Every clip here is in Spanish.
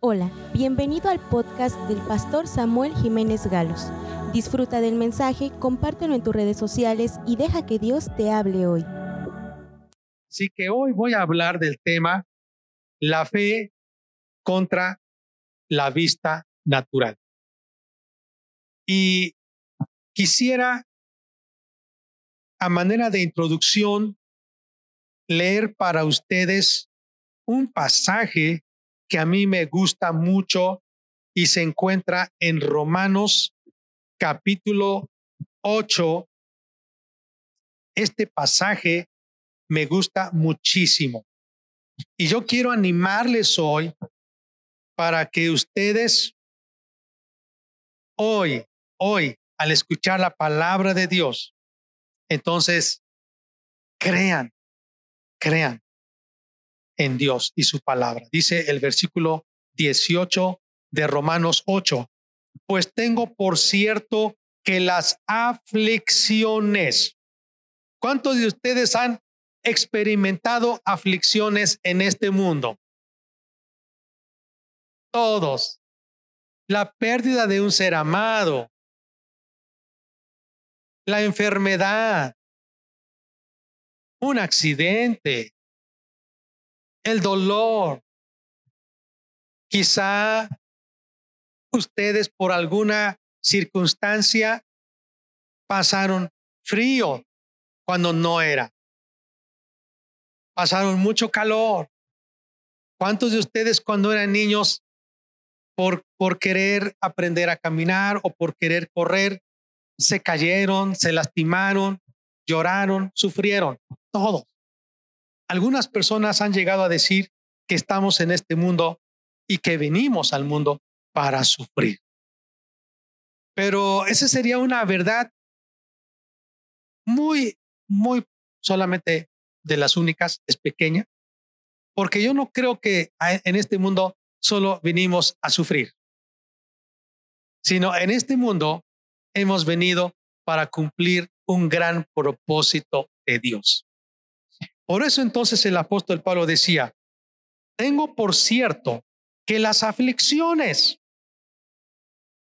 Hola, bienvenido al podcast del pastor Samuel Jiménez Galos. Disfruta del mensaje, compártelo en tus redes sociales y deja que Dios te hable hoy. Así que hoy voy a hablar del tema la fe contra la vista natural. Y quisiera, a manera de introducción, leer para ustedes un pasaje que a mí me gusta mucho y se encuentra en Romanos capítulo 8. Este pasaje me gusta muchísimo. Y yo quiero animarles hoy para que ustedes hoy, hoy, al escuchar la palabra de Dios, entonces crean, crean en Dios y su palabra. Dice el versículo 18 de Romanos 8, pues tengo por cierto que las aflicciones, ¿cuántos de ustedes han experimentado aflicciones en este mundo? Todos. La pérdida de un ser amado, la enfermedad, un accidente, el dolor. Quizá ustedes por alguna circunstancia pasaron frío cuando no era. Pasaron mucho calor. ¿Cuántos de ustedes cuando eran niños, por, por querer aprender a caminar o por querer correr, se cayeron, se lastimaron, lloraron, sufrieron? Todos. Algunas personas han llegado a decir que estamos en este mundo y que venimos al mundo para sufrir. Pero esa sería una verdad muy, muy solamente de las únicas, es pequeña, porque yo no creo que en este mundo solo vinimos a sufrir, sino en este mundo hemos venido para cumplir un gran propósito de Dios. Por eso entonces el apóstol Pablo decía, tengo por cierto que las aflicciones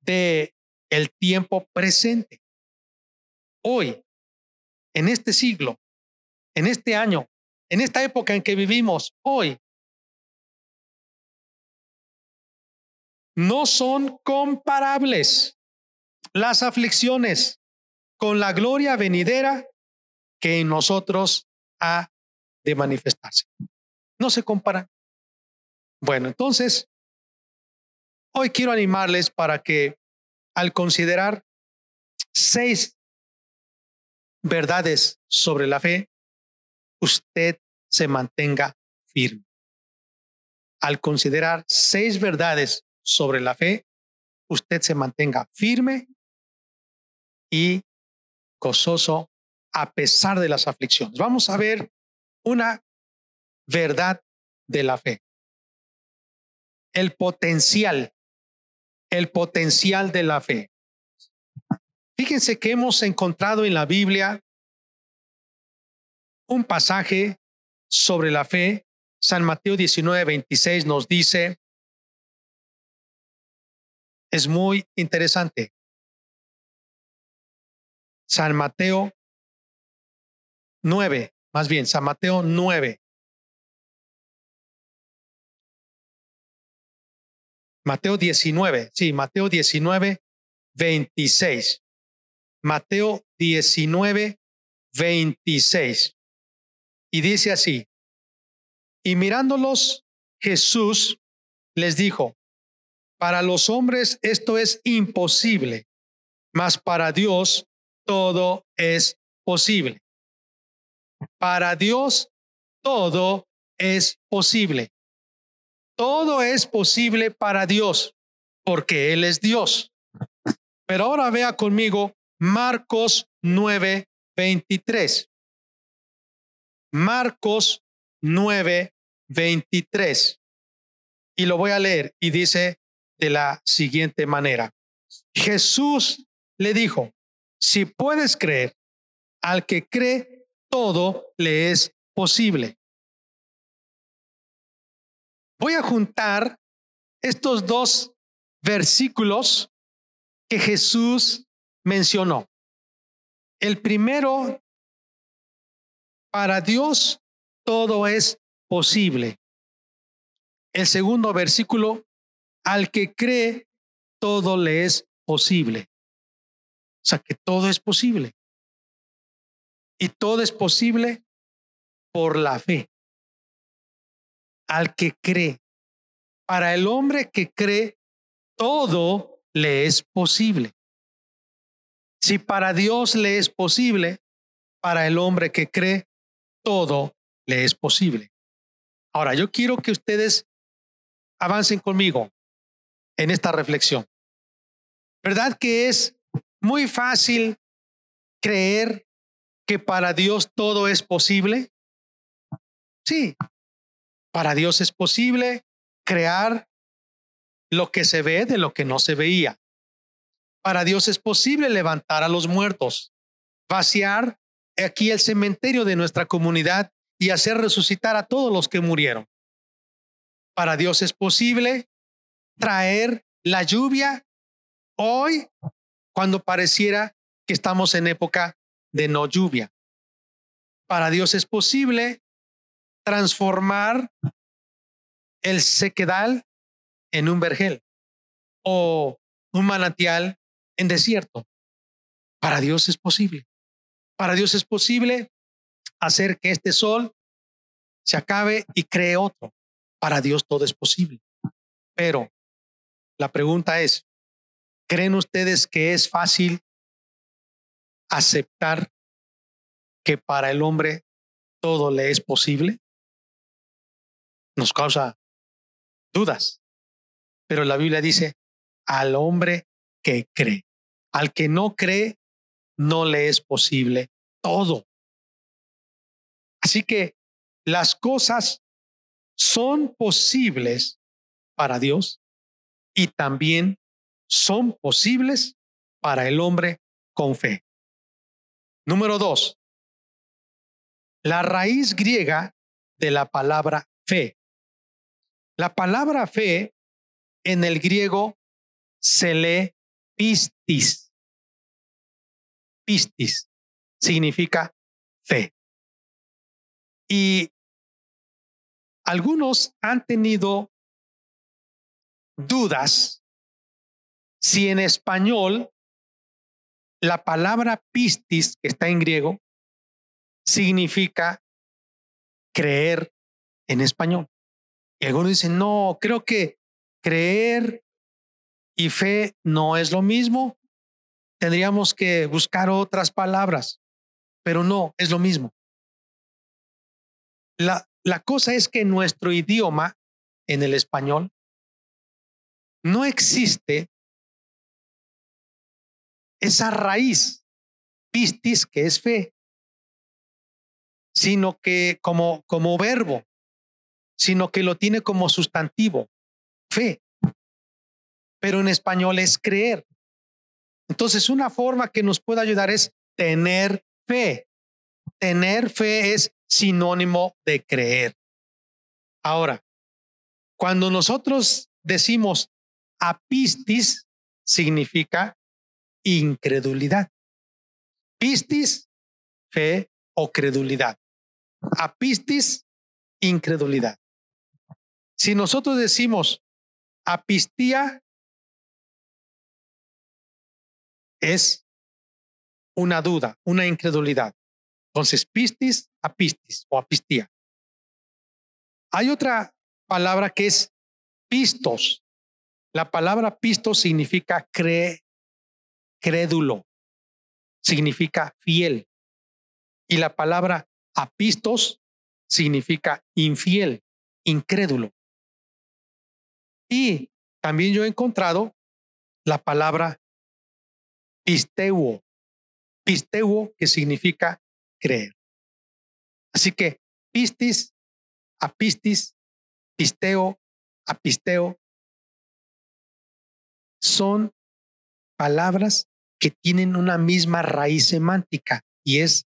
de el tiempo presente, hoy, en este siglo, en este año, en esta época en que vivimos hoy, no son comparables las aflicciones con la gloria venidera que en nosotros ha de manifestarse. No se comparan. Bueno, entonces, hoy quiero animarles para que al considerar seis verdades sobre la fe, usted se mantenga firme. Al considerar seis verdades sobre la fe, usted se mantenga firme y gozoso a pesar de las aflicciones. Vamos a ver una verdad de la fe. El potencial, el potencial de la fe. Fíjense que hemos encontrado en la Biblia un pasaje sobre la fe. San Mateo 19, 26 nos dice, es muy interesante. San Mateo 9, más bien, San Mateo 9. Mateo 19, sí, Mateo 19, 26. Mateo 19, 26. Y dice así, y mirándolos, Jesús les dijo, para los hombres esto es imposible, mas para Dios todo es posible. Para Dios todo es posible. Todo es posible para Dios porque Él es Dios. Pero ahora vea conmigo Marcos 9, 23. Marcos 9, 23. Y lo voy a leer y dice de la siguiente manera. Jesús le dijo, si puedes creer, al que cree todo le es posible. Voy a juntar estos dos versículos que Jesús mencionó. El primero, para Dios todo es posible. El segundo versículo, al que cree, todo le es posible. O sea que todo es posible. Y todo es posible por la fe. Al que cree. Para el hombre que cree, todo le es posible. Si para Dios le es posible, para el hombre que cree, todo le es posible. Ahora, yo quiero que ustedes avancen conmigo en esta reflexión. ¿Verdad que es muy fácil creer que para Dios todo es posible? Sí, para Dios es posible crear lo que se ve de lo que no se veía. Para Dios es posible levantar a los muertos, vaciar aquí el cementerio de nuestra comunidad y hacer resucitar a todos los que murieron. Para Dios es posible traer la lluvia hoy cuando pareciera que estamos en época de no lluvia. Para Dios es posible transformar el sequedal en un vergel o un manantial en desierto. Para Dios es posible. Para Dios es posible hacer que este sol se acabe y cree otro. Para Dios todo es posible. Pero la pregunta es, ¿creen ustedes que es fácil aceptar que para el hombre todo le es posible? Nos causa dudas. Pero la Biblia dice, al hombre que cree. Al que no cree, no le es posible todo. Así que las cosas son posibles para Dios y también son posibles para el hombre con fe. Número dos, la raíz griega de la palabra fe. La palabra fe en el griego se lee pistis. Pistis significa fe. Y algunos han tenido dudas si en español la palabra pistis, que está en griego, significa creer en español. Y algunos dicen, no, creo que creer y fe no es lo mismo. Tendríamos que buscar otras palabras, pero no, es lo mismo. La, la cosa es que en nuestro idioma, en el español, no existe esa raíz, pistis, que es fe, sino que como, como verbo, sino que lo tiene como sustantivo, fe. Pero en español es creer. Entonces, una forma que nos puede ayudar es tener fe. Tener fe es sinónimo de creer. Ahora, cuando nosotros decimos apistis, significa incredulidad. Pistis, fe o credulidad. Apistis, incredulidad. Si nosotros decimos apistía, es una duda, una incredulidad. Entonces, pistis, apistis o apistía. Hay otra palabra que es pistos. La palabra pistos significa cre, crédulo, significa fiel. Y la palabra apistos significa infiel, incrédulo. Y también yo he encontrado la palabra pisteuo, pisteuo que significa creer. Así que pistis, apistis, pisteo, apisteo, son palabras que tienen una misma raíz semántica y es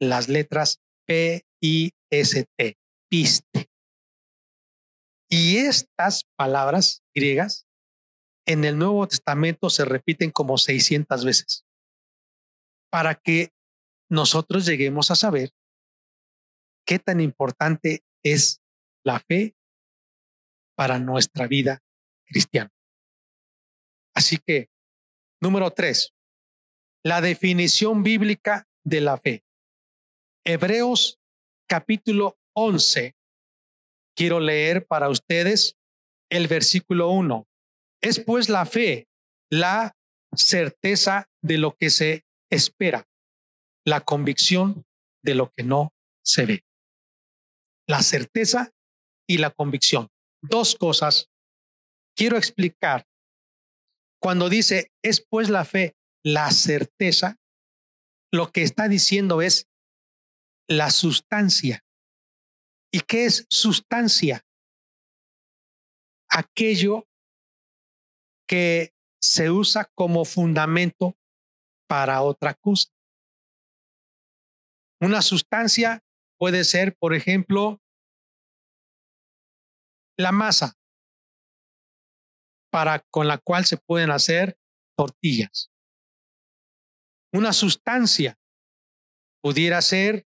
las letras P, I, S, T, piste. Y estas palabras griegas en el Nuevo Testamento se repiten como 600 veces para que nosotros lleguemos a saber qué tan importante es la fe para nuestra vida cristiana. Así que, número tres, la definición bíblica de la fe. Hebreos capítulo 11. Quiero leer para ustedes el versículo 1. Es pues la fe, la certeza de lo que se espera, la convicción de lo que no se ve. La certeza y la convicción. Dos cosas quiero explicar. Cuando dice, es pues la fe, la certeza, lo que está diciendo es la sustancia. ¿Y qué es sustancia? Aquello que se usa como fundamento para otra cosa. Una sustancia puede ser, por ejemplo, la masa para con la cual se pueden hacer tortillas. Una sustancia pudiera ser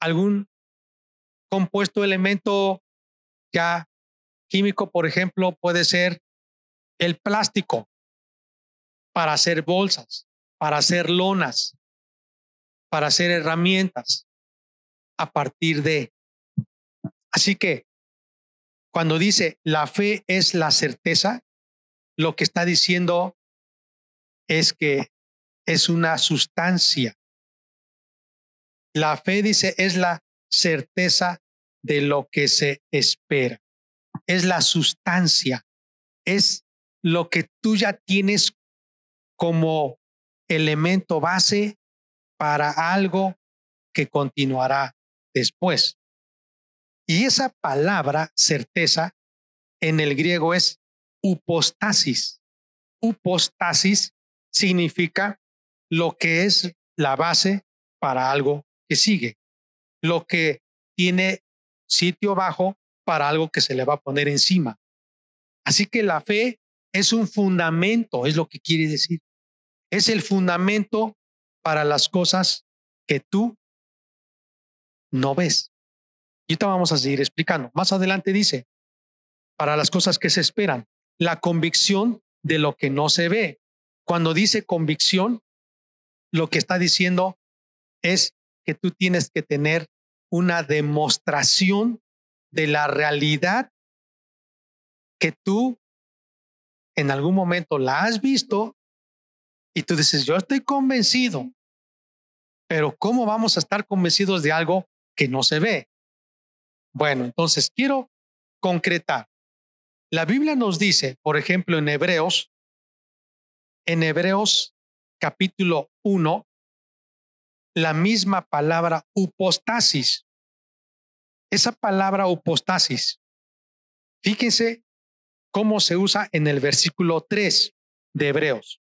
algún compuesto elemento ya químico, por ejemplo, puede ser el plástico para hacer bolsas, para hacer lonas, para hacer herramientas a partir de. Así que cuando dice la fe es la certeza, lo que está diciendo es que es una sustancia. La fe dice es la certeza de lo que se espera. Es la sustancia. Es lo que tú ya tienes como elemento base para algo que continuará después. Y esa palabra certeza en el griego es upostasis. Upostasis significa lo que es la base para algo que sigue, lo que tiene sitio bajo para algo que se le va a poner encima. Así que la fe es un fundamento, es lo que quiere decir es el fundamento para las cosas que tú no ves. Y ahorita vamos a seguir explicando. Más adelante dice, para las cosas que se esperan, la convicción de lo que no se ve. Cuando dice convicción, lo que está diciendo es que tú tienes que tener una demostración de la realidad que tú en algún momento la has visto y tú dices, yo estoy convencido, pero ¿cómo vamos a estar convencidos de algo que no se ve? Bueno, entonces quiero concretar. La Biblia nos dice, por ejemplo, en Hebreos, en Hebreos capítulo 1, la misma palabra upostasis. Esa palabra upostasis, fíjense cómo se usa en el versículo 3 de Hebreos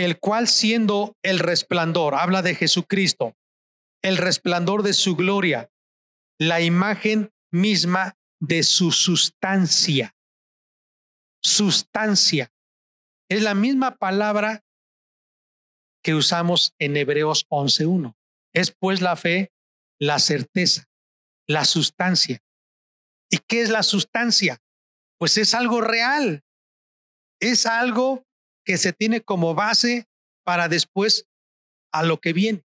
el cual siendo el resplandor, habla de Jesucristo, el resplandor de su gloria, la imagen misma de su sustancia. Sustancia. Es la misma palabra que usamos en Hebreos 11.1. Es pues la fe, la certeza, la sustancia. ¿Y qué es la sustancia? Pues es algo real. Es algo que se tiene como base para después a lo que viene.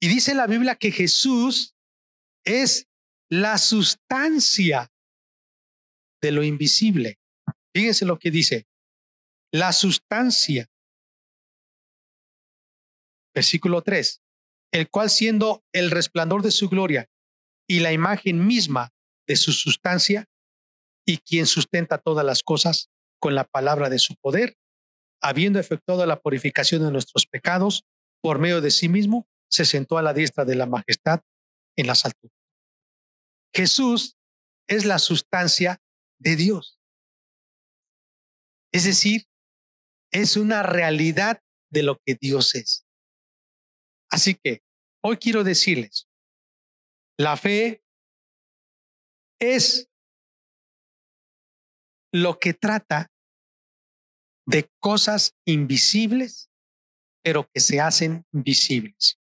Y dice la Biblia que Jesús es la sustancia de lo invisible. Fíjense lo que dice. La sustancia. Versículo 3. El cual siendo el resplandor de su gloria y la imagen misma de su sustancia y quien sustenta todas las cosas con la palabra de su poder, habiendo efectuado la purificación de nuestros pecados por medio de sí mismo, se sentó a la diestra de la majestad en las alturas. Jesús es la sustancia de Dios. Es decir, es una realidad de lo que Dios es. Así que hoy quiero decirles, la fe es lo que trata de cosas invisibles, pero que se hacen visibles.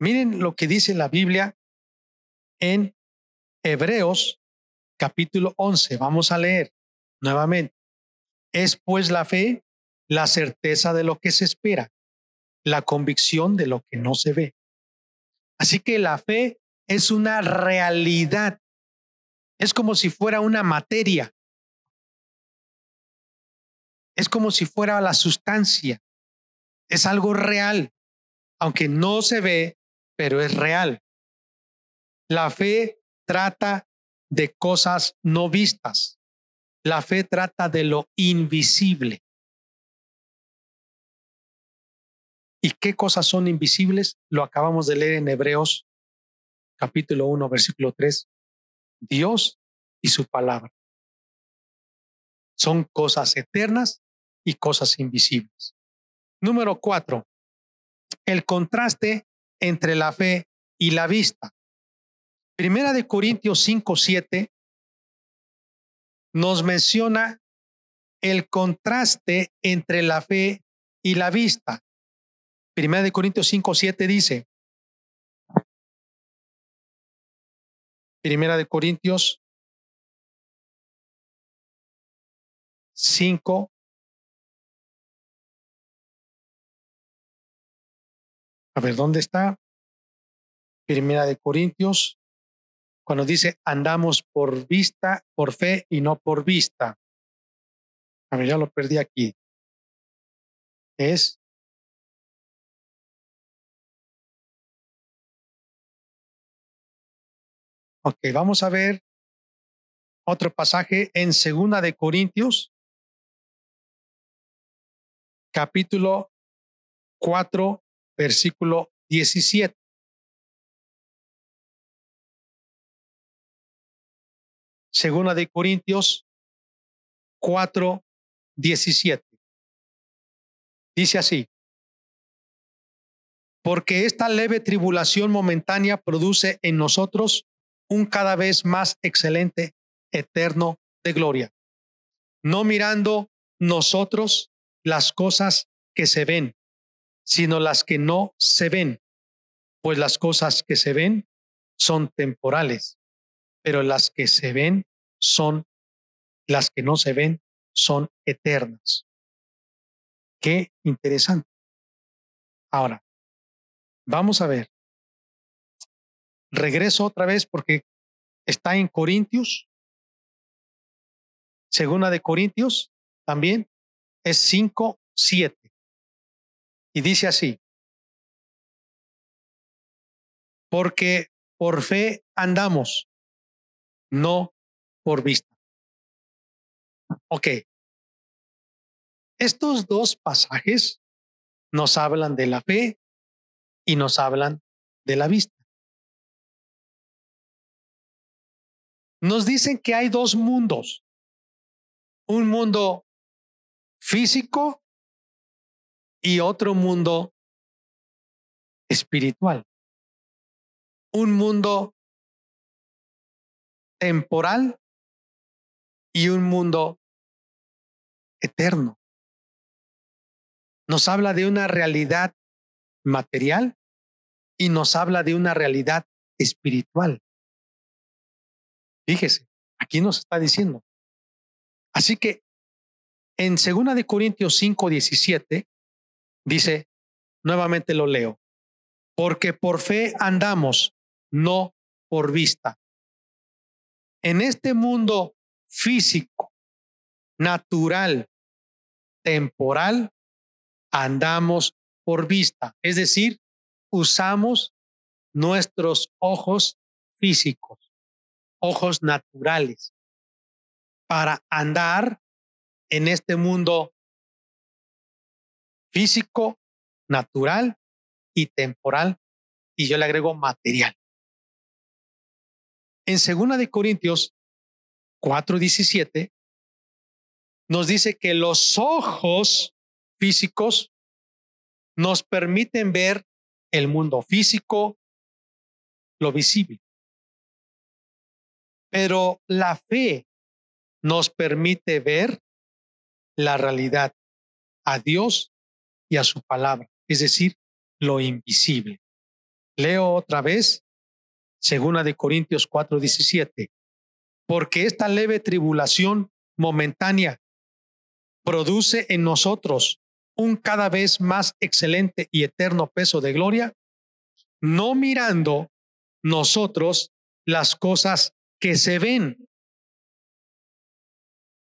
Miren lo que dice la Biblia en Hebreos capítulo 11. Vamos a leer nuevamente. Es pues la fe, la certeza de lo que se espera, la convicción de lo que no se ve. Así que la fe es una realidad. Es como si fuera una materia. Es como si fuera la sustancia. Es algo real, aunque no se ve, pero es real. La fe trata de cosas no vistas. La fe trata de lo invisible. ¿Y qué cosas son invisibles? Lo acabamos de leer en Hebreos capítulo 1, versículo 3. Dios y su palabra. Son cosas eternas y cosas invisibles. Número cuatro, el contraste entre la fe y la vista. Primera de Corintios 5, 7 nos menciona el contraste entre la fe y la vista. Primera de Corintios 5, 7 dice, Primera de Corintios 5, A ver, ¿dónde está? Primera de Corintios, cuando dice andamos por vista, por fe y no por vista. A ver, ya lo perdí aquí. Es Ok, vamos a ver otro pasaje en Segunda de Corintios, capítulo 4, versículo 17. Segunda de Corintios 4, 17. Dice así, porque esta leve tribulación momentánea produce en nosotros un cada vez más excelente, eterno de gloria, no mirando nosotros las cosas que se ven, sino las que no se ven, pues las cosas que se ven son temporales, pero las que se ven son, las que no se ven son eternas. Qué interesante. Ahora, vamos a ver. Regreso otra vez porque está en Corintios. Segunda de Corintios también es 5, 7. Y dice así, porque por fe andamos, no por vista. Ok. Estos dos pasajes nos hablan de la fe y nos hablan de la vista. Nos dicen que hay dos mundos. Un mundo físico y otro mundo espiritual. Un mundo temporal y un mundo eterno. Nos habla de una realidad material y nos habla de una realidad espiritual. Fíjese, aquí nos está diciendo. Así que en 2 de Corintios 5, 17 Dice, nuevamente lo leo, porque por fe andamos, no por vista. En este mundo físico, natural, temporal, andamos por vista, es decir, usamos nuestros ojos físicos, ojos naturales, para andar en este mundo físico, natural y temporal, y yo le agrego material. En segunda de Corintios 4:17 nos dice que los ojos físicos nos permiten ver el mundo físico, lo visible. Pero la fe nos permite ver la realidad, a Dios y a su palabra, es decir, lo invisible. Leo otra vez, segunda de Corintios 4:17, porque esta leve tribulación momentánea produce en nosotros un cada vez más excelente y eterno peso de gloria, no mirando nosotros las cosas que se ven,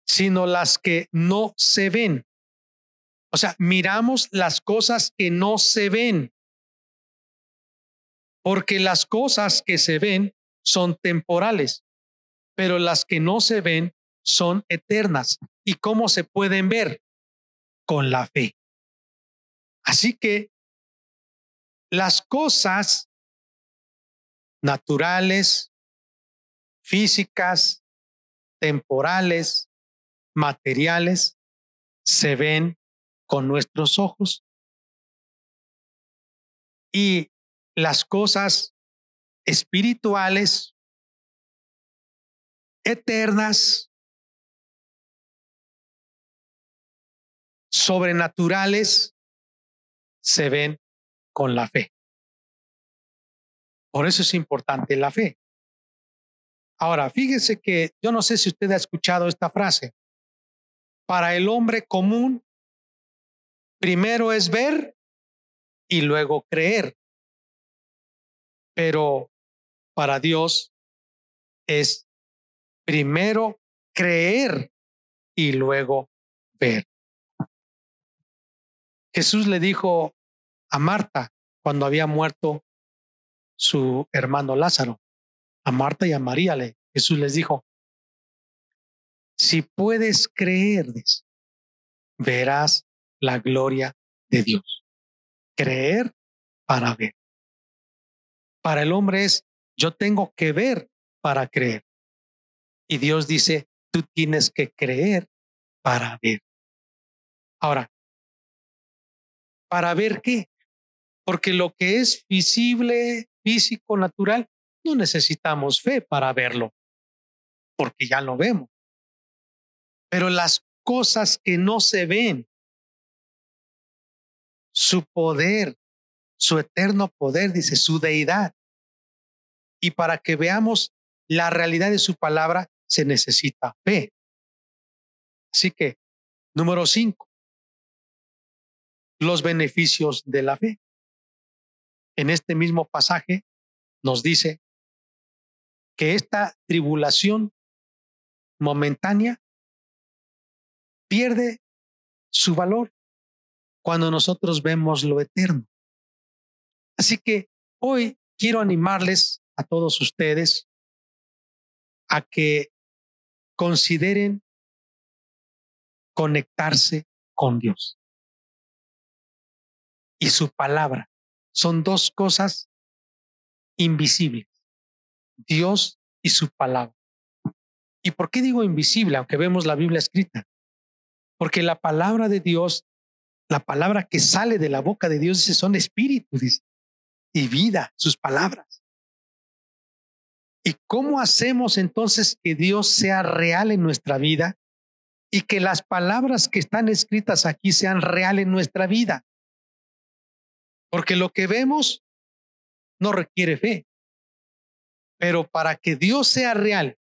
sino las que no se ven. O sea, miramos las cosas que no se ven, porque las cosas que se ven son temporales, pero las que no se ven son eternas. ¿Y cómo se pueden ver? Con la fe. Así que las cosas naturales, físicas, temporales, materiales, se ven con nuestros ojos. Y las cosas espirituales, eternas, sobrenaturales, se ven con la fe. Por eso es importante la fe. Ahora, fíjese que yo no sé si usted ha escuchado esta frase. Para el hombre común, primero es ver y luego creer. Pero para Dios es primero creer y luego ver. Jesús le dijo a Marta cuando había muerto su hermano Lázaro, a Marta y a María, Jesús les dijo, si puedes creer, verás la gloria de Dios. Creer para ver. Para el hombre es, yo tengo que ver para creer. Y Dios dice, tú tienes que creer para ver. Ahora, ¿Para ver qué? Porque lo que es visible, físico, natural, no necesitamos fe para verlo, porque ya lo vemos. Pero las cosas que no se ven, su poder, su eterno poder, dice, su deidad. Y para que veamos la realidad de su palabra, se necesita fe. Así que, número cinco, los beneficios de la fe. En este mismo pasaje nos dice que esta tribulación momentánea pierde su valor cuando nosotros vemos lo eterno. Así que hoy quiero animarles a todos ustedes a que consideren conectarse con Dios y su palabra. Son dos cosas invisibles. Dios y su palabra. ¿Y por qué digo invisible, aunque vemos la Biblia escrita? Porque la palabra de Dios, la palabra que sale de la boca de Dios, dice, son espíritus y vida, sus palabras. ¿Y cómo hacemos entonces que Dios sea real en nuestra vida y que las palabras que están escritas aquí sean real en nuestra vida? Porque lo que vemos no requiere fe. Pero para que Dios sea real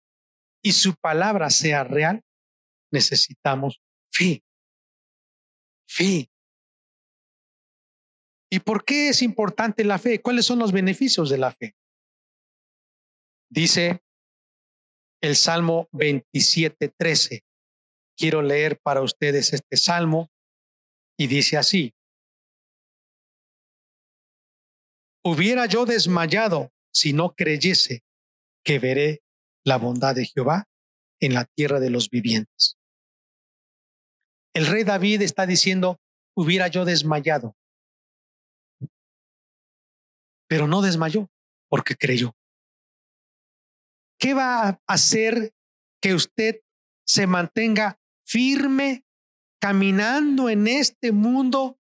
y su palabra sea real, necesitamos fe. Fe. ¿Y por qué es importante la fe? ¿Cuáles son los beneficios de la fe? Dice el Salmo 27, 13. Quiero leer para ustedes este salmo y dice así, Hubiera yo desmayado si no creyese que veré la bondad de Jehová en la tierra de los vivientes. El rey David está diciendo, hubiera yo desmayado, pero no desmayó porque creyó. ¿Qué va a hacer que usted se mantenga firme caminando en este mundo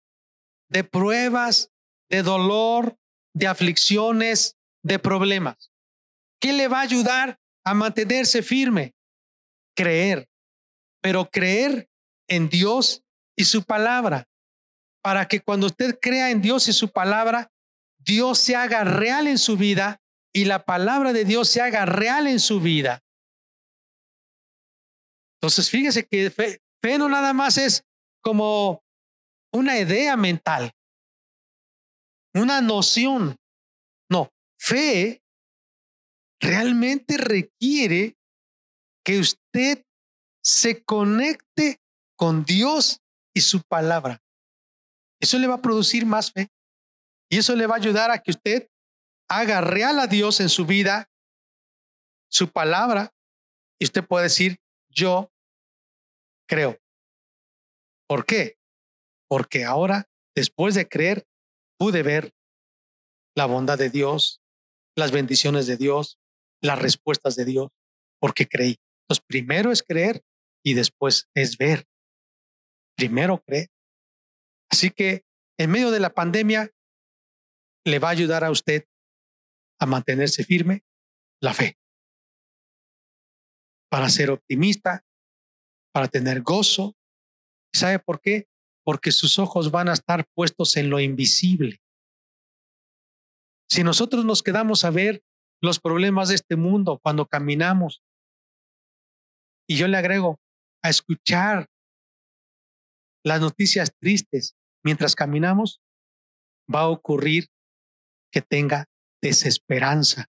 de pruebas, de dolor, de aflicciones, de problemas. ¿Qué le va a ayudar a mantenerse firme? Creer pero creer en Dios y su palabra, para que cuando usted crea en Dios y su palabra, Dios se haga real en su vida y la palabra de Dios se haga real en su vida. Entonces, fíjese que fe, no nada más es como una idea mental, una noción. No, fe realmente requiere que usted se conecte con Dios y su palabra. Eso le va a producir más fe y eso le va a ayudar a que usted haga real a Dios en su vida, su palabra, y usted puede decir, yo creo. ¿Por qué? Porque ahora, después de creer, pude ver la bondad de Dios, las bendiciones de Dios, las respuestas de Dios, porque creí. Entonces, primero es creer y después es ver. Primero creer. Así que en medio de la pandemia le va a ayudar a usted a mantenerse firme la fe. Para ser optimista, para tener gozo. ¿Sabe por qué? Porque sus ojos van a estar puestos en lo invisible. Si nosotros nos quedamos a ver los problemas de este mundo cuando caminamos, y yo le agrego a escuchar las noticias tristes mientras caminamos, va a ocurrir que tenga desesperanza.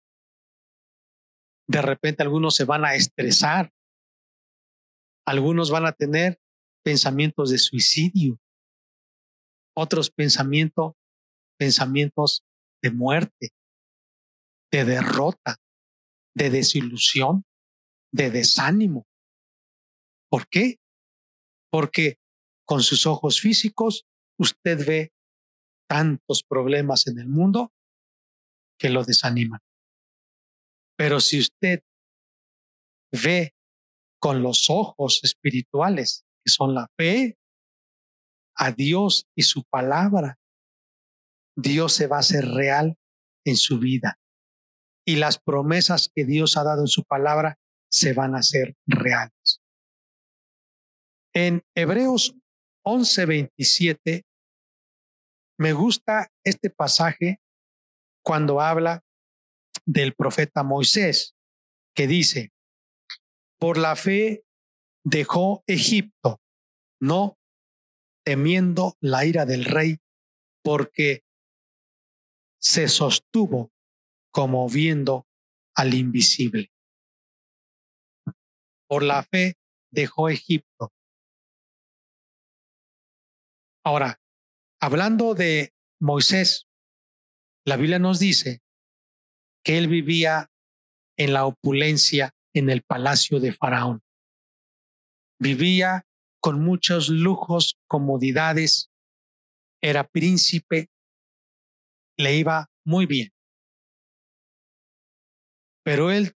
De repente algunos se van a estresar, algunos van a tener pensamientos de suicidio, otros pensamientos, pensamientos de muerte, de derrota, de desilusión, de desánimo. ¿Por qué? Porque con sus ojos físicos usted ve tantos problemas en el mundo que lo desaniman. Pero si usted ve con los ojos espirituales, que son la fe, a Dios y su palabra, Dios se va a hacer real en su vida. Y las promesas que Dios ha dado en su palabra se van a hacer reales. En Hebreos 11:27 me gusta este pasaje cuando habla del profeta Moisés, que dice, por la fe dejó Egipto, no temiendo la ira del rey, porque se sostuvo como viendo al invisible. Por la fe dejó Egipto. Ahora, hablando de Moisés, la Biblia nos dice que él vivía en la opulencia en el palacio de Faraón. Vivía con muchos lujos, comodidades, era príncipe, le iba muy bien. Pero él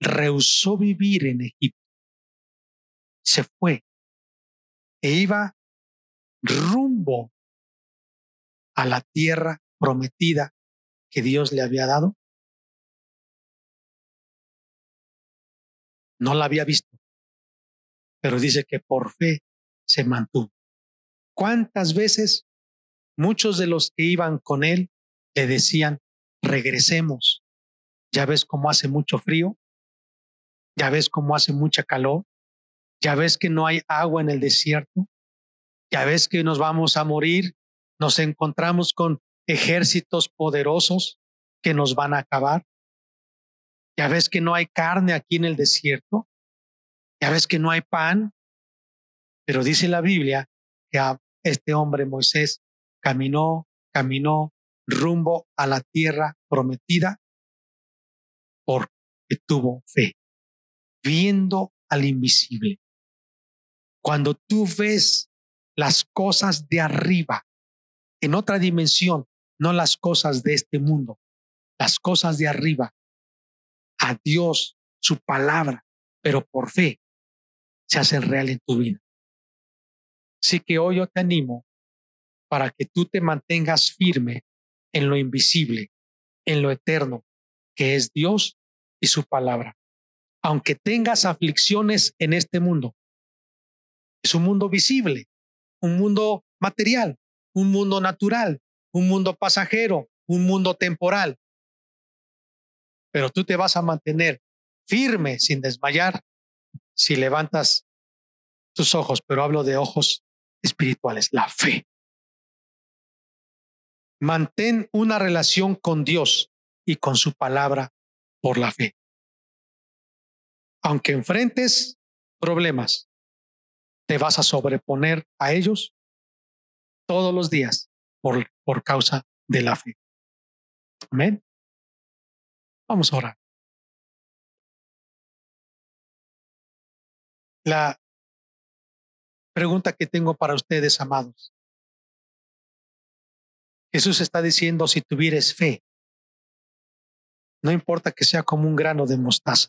rehusó vivir en Egipto. Se fue e iba rumbo a la tierra prometida que Dios le había dado? No la había visto, pero dice que por fe se mantuvo. ¿Cuántas veces muchos de los que iban con él le decían, regresemos? Ya ves cómo hace mucho frío, ya ves cómo hace mucha calor, ya ves que no hay agua en el desierto, ya ves que nos vamos a morir, nos encontramos con ejércitos poderosos que nos van a acabar. Ya ves que no hay carne aquí en el desierto. Ya ves que no hay pan. Pero dice la Biblia que este hombre Moisés caminó, caminó rumbo a la tierra prometida porque tuvo fe, viendo al invisible. Cuando tú ves las cosas de arriba, en otra dimensión, no las cosas de este mundo, las cosas de arriba, a Dios, su palabra, pero por fe se hacen real en tu vida. Así que hoy yo te animo para que tú te mantengas firme en lo invisible, en lo eterno, que es Dios y su palabra. Aunque tengas aflicciones en este mundo, Es un mundo visible, un mundo material, un mundo natural, un mundo pasajero, un mundo temporal. Pero tú te vas a mantener firme sin desmayar si levantas tus ojos, pero hablo de ojos espirituales, la fe. Mantén una relación con Dios y con su palabra por la fe. Aunque enfrentes problemas, te vas a sobreponer a ellos todos los días por, por causa de la fe. Amén. Vamos a orar. La pregunta que tengo para ustedes, amados. Jesús está diciendo, si tuvieres fe, no importa que sea como un grano de mostaza.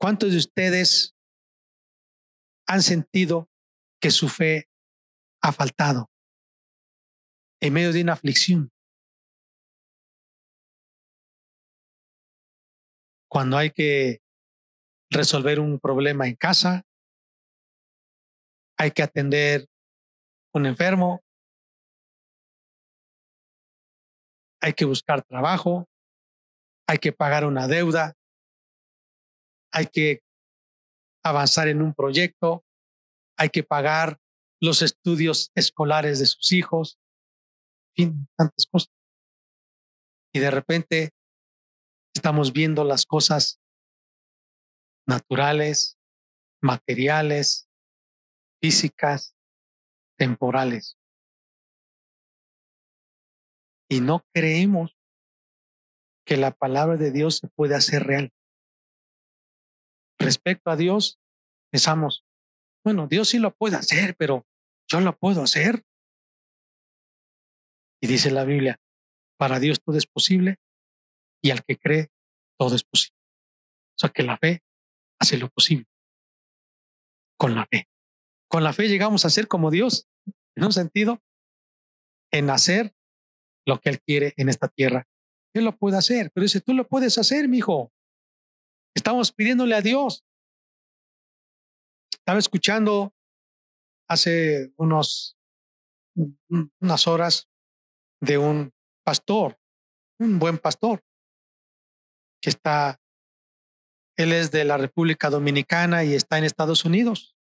¿Cuántos de ustedes han sentido que su fe ha faltado en medio de una aflicción? Cuando hay que resolver un problema en casa, hay que atender un enfermo, hay que buscar trabajo, hay que pagar una deuda, hay que avanzar en un proyecto, hay que pagar los estudios escolares de sus hijos, tantas cosas. Y de repente estamos viendo las cosas naturales, materiales, físicas, temporales. Y no creemos que la palabra de Dios se puede hacer real. Respecto a Dios, pensamos, bueno, Dios sí lo puede hacer, pero yo lo puedo hacer. Y dice la Biblia, para Dios todo es posible y al que cree todo es posible. O sea que la fe hace lo posible. Con la fe. Con la fe llegamos a ser como Dios, en un sentido, en hacer lo que Él quiere en esta tierra. Él lo puede hacer, pero dice, tú lo puedes hacer, mi hijo. Estamos pidiéndole a Dios. Estaba escuchando hace unos unas horas de un pastor, un buen pastor, que está, él es de la República Dominicana y está en Estados Unidos.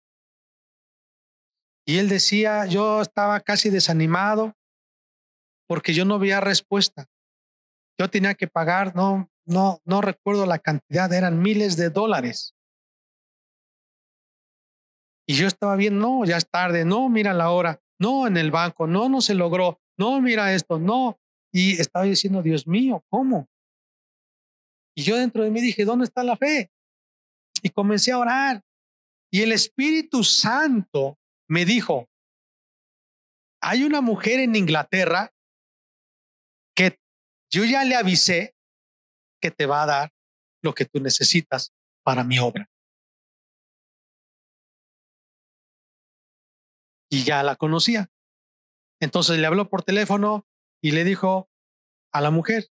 Y él decía, yo estaba casi desanimado porque yo no había respuesta. Yo tenía que pagar, no, no, no recuerdo la cantidad, eran miles de dólares. Y yo estaba bien, no, ya es tarde, no, mira la hora, no, en el banco, no, no se logró, no, mira esto, no. Y estaba diciendo, Dios mío, ¿cómo? Y yo dentro de mí dije, ¿dónde está la fe? Y comencé a orar. Y el Espíritu Santo me dijo, hay una mujer en Inglaterra que yo ya le avisé que te va a dar lo que tú necesitas para mi obra. Y ya la conocía. Entonces le habló por teléfono y le dijo a la mujer,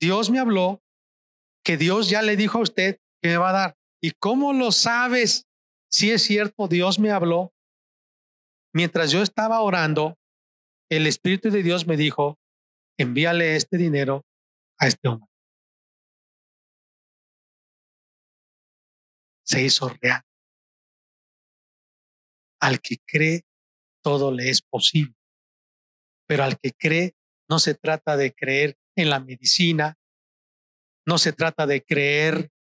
Dios me habló que Dios ya le dijo a usted que me va a dar. ¿Y cómo lo sabes? Si es cierto, Dios me habló. Mientras yo estaba orando, el Espíritu de Dios me dijo, envíale este dinero a este hombre. Se hizo real. Al que cree, todo le es posible. Pero al que cree, no se trata de creer en la medicina, no se trata de creer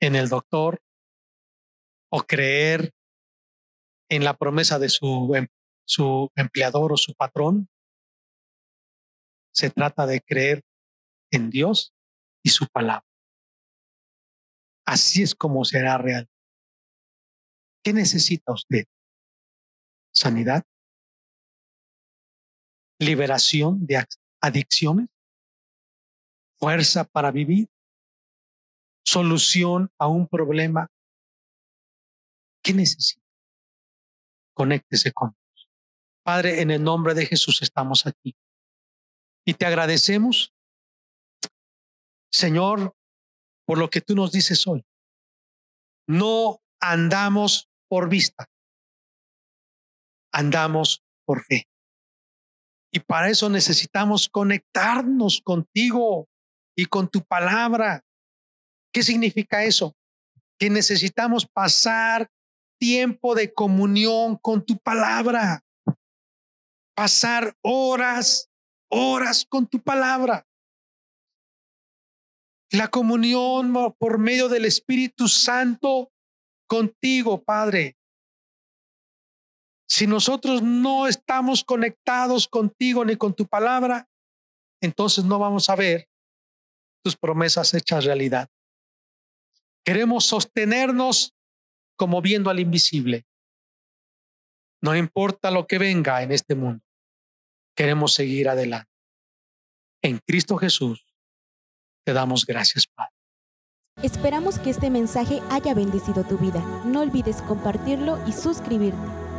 en el doctor o creer en la promesa de su, em, su empleador o su patrón. Se trata de creer en Dios y su palabra. Así es como será real. ¿Qué necesita usted? ¿Sanidad? ¿Liberación de adicciones? ¿Fuerza para vivir? ¿Solución a un problema? ¿Qué necesita? Conéctese con Dios. Padre, en el nombre de Jesús estamos aquí. Y te agradecemos, Señor, por lo que tú nos dices hoy. No andamos por vista, andamos por fe. Y para eso necesitamos conectarnos contigo y con tu palabra. ¿Qué significa eso? Que necesitamos pasar tiempo de comunión con tu palabra. Pasar horas, horas con tu palabra. La comunión por medio del Espíritu Santo contigo, Padre. Si nosotros no estamos conectados contigo ni con tu palabra, entonces no vamos a ver tus promesas hechas realidad. Queremos sostenernos como viendo al invisible. No importa lo que venga en este mundo, queremos seguir adelante. En Cristo Jesús te damos gracias, Padre. Esperamos que este mensaje haya bendecido tu vida. No olvides compartirlo y suscribirte.